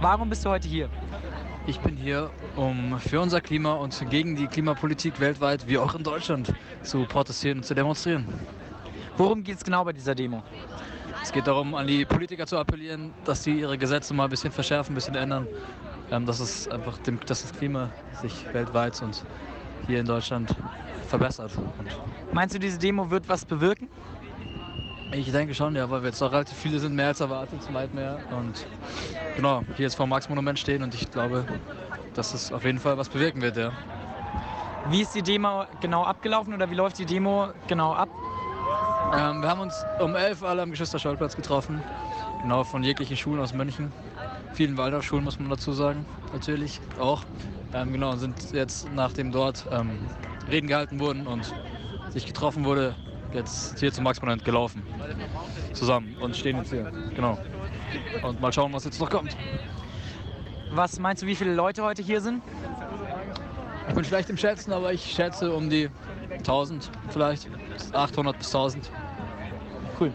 Warum bist du heute hier? Ich bin hier, um für unser Klima und gegen die Klimapolitik weltweit, wie auch in Deutschland, zu protestieren und zu demonstrieren. Worum geht es genau bei dieser Demo? Es geht darum, an die Politiker zu appellieren, dass sie ihre Gesetze mal ein bisschen verschärfen, ein bisschen ändern. Ähm, dass, es einfach dem, dass das Klima sich weltweit und hier in Deutschland verbessert. Und Meinst du, diese Demo wird was bewirken? Ich denke schon, ja, weil wir jetzt auch relativ viele sind, mehr als erwartet, weit mehr. Und genau, hier jetzt vor dem Max-Monument stehen und ich glaube, dass es auf jeden Fall was bewirken wird, ja. Wie ist die Demo genau abgelaufen oder wie läuft die Demo genau ab? Ähm, wir haben uns um 11 alle am Geschwister-Scholl-Platz getroffen. Genau, von jeglichen Schulen aus München. Vielen Waldorfschulen muss man dazu sagen, natürlich auch. Ähm, genau, und sind jetzt, nachdem dort ähm, Reden gehalten wurden und sich getroffen wurde, jetzt hier zum Max-Monument gelaufen. Zusammen und stehen jetzt hier. Genau. Und mal schauen, was jetzt noch kommt. Was meinst du, wie viele Leute heute hier sind? Ich bin schlecht im Schätzen, aber ich schätze um die 1000 vielleicht. 800 bis 1000. Cool.